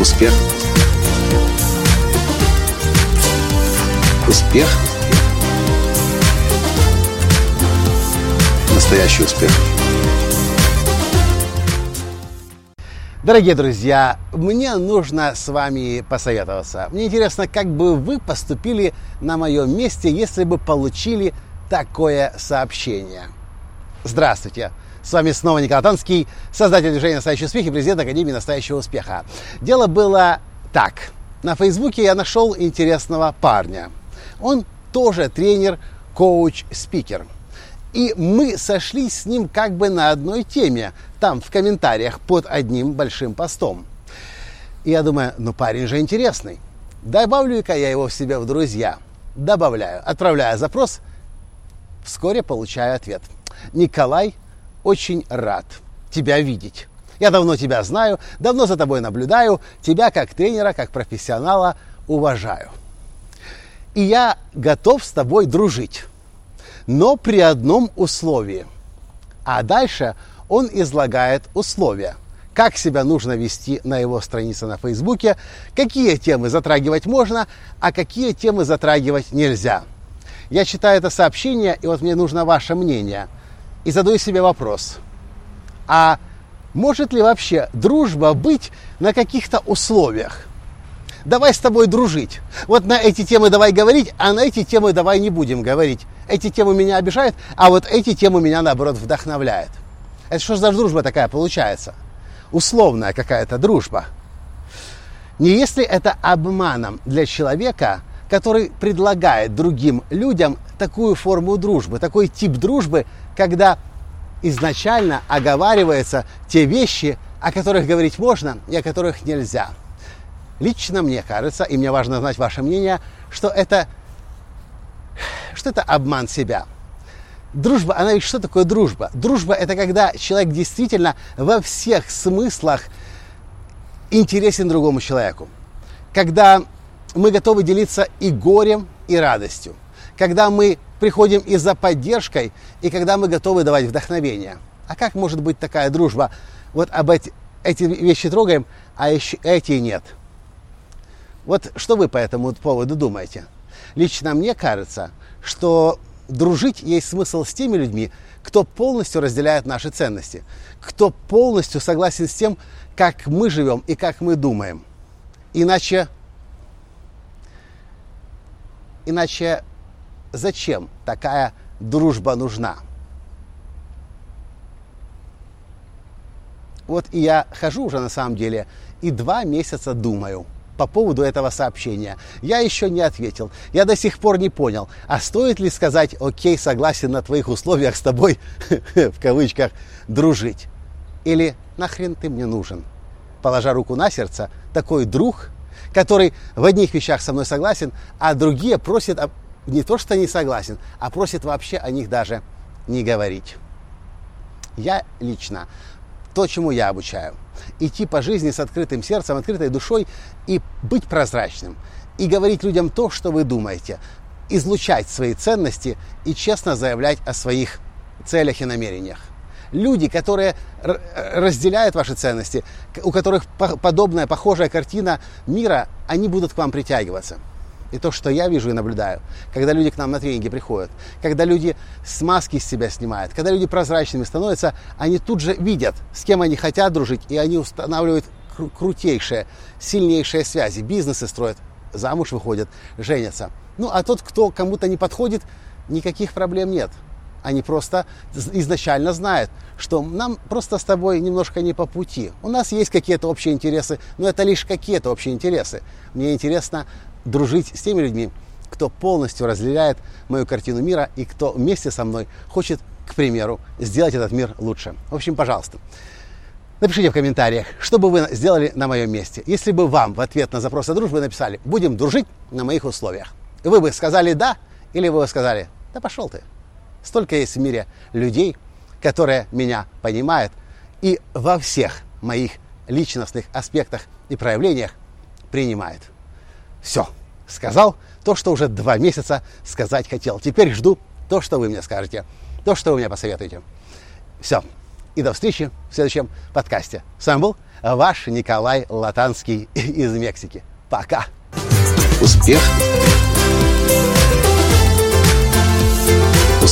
Успех. Успех. Настоящий успех. Дорогие друзья, мне нужно с вами посоветоваться. Мне интересно, как бы вы поступили на моем месте, если бы получили такое сообщение. Здравствуйте! С вами снова Николай Танский, создатель движения «Настоящий успех» и президент Академии «Настоящего успеха». Дело было так. На Фейсбуке я нашел интересного парня. Он тоже тренер, коуч, спикер. И мы сошлись с ним как бы на одной теме, там в комментариях под одним большим постом. И я думаю, ну парень же интересный. Добавлю-ка я его в себя в друзья. Добавляю, отправляю запрос, вскоре получаю ответ. Николай очень рад тебя видеть. Я давно тебя знаю, давно за тобой наблюдаю, тебя как тренера, как профессионала уважаю. И я готов с тобой дружить, но при одном условии. А дальше он излагает условия, как себя нужно вести на его странице на Фейсбуке, какие темы затрагивать можно, а какие темы затрагивать нельзя. Я читаю это сообщение, и вот мне нужно ваше мнение – и задаю себе вопрос, а может ли вообще дружба быть на каких-то условиях? Давай с тобой дружить. Вот на эти темы давай говорить, а на эти темы давай не будем говорить. Эти темы меня обижают, а вот эти темы меня, наоборот, вдохновляют. Это что за дружба такая получается? Условная какая-то дружба. Не если это обманом для человека, который предлагает другим людям такую форму дружбы, такой тип дружбы, когда изначально оговариваются те вещи, о которых говорить можно и о которых нельзя. Лично мне кажется, и мне важно знать ваше мнение, что это, что это обман себя. Дружба, она ведь что такое дружба? Дружба это когда человек действительно во всех смыслах интересен другому человеку. Когда мы готовы делиться и горем, и радостью. Когда мы приходим и за поддержкой, и когда мы готовы давать вдохновение. А как может быть такая дружба? Вот об эти, эти вещи трогаем, а еще эти нет. Вот что вы по этому поводу думаете? Лично мне кажется, что дружить есть смысл с теми людьми, кто полностью разделяет наши ценности, кто полностью согласен с тем, как мы живем и как мы думаем. Иначе Иначе зачем такая дружба нужна? Вот и я хожу уже на самом деле и два месяца думаю по поводу этого сообщения. Я еще не ответил. Я до сих пор не понял, а стоит ли сказать, окей, согласен на твоих условиях с тобой, в кавычках, дружить. Или нахрен ты мне нужен? Положа руку на сердце, такой друг который в одних вещах со мной согласен, а другие просят не то, что не согласен, а просят вообще о них даже не говорить. Я лично то, чему я обучаю. Идти по жизни с открытым сердцем, открытой душой и быть прозрачным. И говорить людям то, что вы думаете. Излучать свои ценности и честно заявлять о своих целях и намерениях люди, которые разделяют ваши ценности, у которых подобная, похожая картина мира, они будут к вам притягиваться. И то, что я вижу и наблюдаю, когда люди к нам на тренинги приходят, когда люди с маски с себя снимают, когда люди прозрачными становятся, они тут же видят, с кем они хотят дружить, и они устанавливают кру- крутейшие, сильнейшие связи, бизнесы строят, замуж выходят, женятся. Ну, а тот, кто кому-то не подходит, никаких проблем нет. Они просто изначально знают, что нам просто с тобой немножко не по пути. У нас есть какие-то общие интересы, но это лишь какие-то общие интересы. Мне интересно дружить с теми людьми, кто полностью разделяет мою картину мира и кто вместе со мной хочет, к примеру, сделать этот мир лучше. В общем, пожалуйста, напишите в комментариях, что бы вы сделали на моем месте, если бы вам в ответ на запрос о дружбе написали «Будем дружить на моих условиях». Вы бы сказали «да» или вы бы сказали «Да пошел ты». Столько есть в мире людей, которые меня понимают и во всех моих личностных аспектах и проявлениях принимают. Все, сказал то, что уже два месяца сказать хотел. Теперь жду то, что вы мне скажете, то, что вы мне посоветуете. Все, И до встречи в следующем подкасте. С вами был ваш Николай Латанский из Мексики. Пока. Успех.